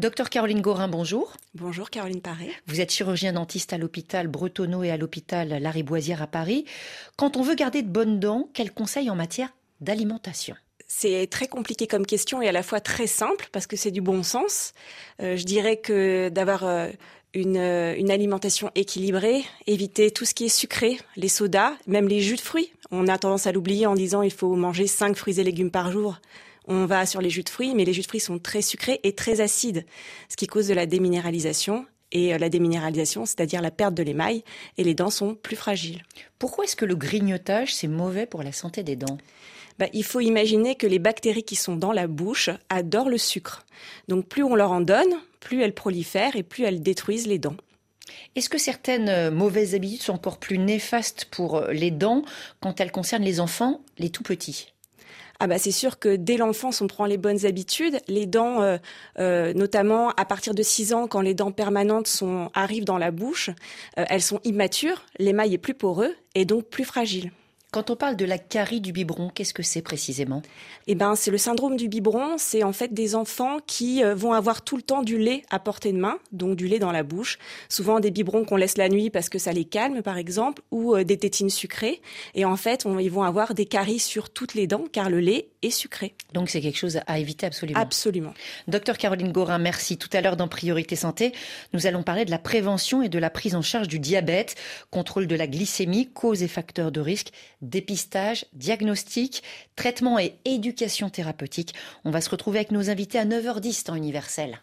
Docteur Caroline Gorin, bonjour. Bonjour Caroline Paré. Vous êtes chirurgien dentiste à l'hôpital Bretonneau et à l'hôpital Lariboisière à Paris. Quand on veut garder de bonnes dents, quels conseils en matière d'alimentation? C'est très compliqué comme question et à la fois très simple parce que c'est du bon sens. Euh, je dirais que d'avoir euh, une, euh, une, alimentation équilibrée, éviter tout ce qui est sucré, les sodas, même les jus de fruits. On a tendance à l'oublier en disant il faut manger 5 fruits et légumes par jour on va sur les jus de fruits, mais les jus de fruits sont très sucrés et très acides, ce qui cause de la déminéralisation. Et euh, la déminéralisation, c'est-à-dire la perte de l'émail, et les dents sont plus fragiles. Pourquoi est-ce que le grignotage, c'est mauvais pour la santé des dents? Bah, il faut imaginer que les bactéries qui sont dans la bouche adorent le sucre. Donc plus on leur en donne, plus elles prolifèrent et plus elles détruisent les dents. Est-ce que certaines euh, mauvaises habitudes sont encore plus néfastes pour euh, les dents quand elles concernent les enfants, les tout petits? Ah bah c'est sûr que dès l'enfance, on prend les bonnes habitudes. Les dents, euh, euh, notamment à partir de 6 ans, quand les dents permanentes arrivent dans la bouche, euh, elles sont immatures, l'émail est plus poreux et donc plus fragile. Quand on parle de la carie du biberon, qu'est-ce que c'est précisément? Eh ben, c'est le syndrome du biberon. C'est en fait des enfants qui euh, vont avoir tout le temps du lait à portée de main, donc du lait dans la bouche. Souvent des biberons qu'on laisse la nuit parce que ça les calme, par exemple, ou euh, des tétines sucrées. Et en fait, ils vont avoir des caries sur toutes les dents car le lait est sucré. Donc c'est quelque chose à éviter absolument. Absolument. Docteur Caroline Gorin, merci. Tout à l'heure dans Priorité Santé, nous allons parler de la prévention et de la prise en charge du diabète, contrôle de la glycémie, cause et facteurs de risque dépistage, diagnostic, traitement et éducation thérapeutique. On va se retrouver avec nos invités à 9h10 temps universel.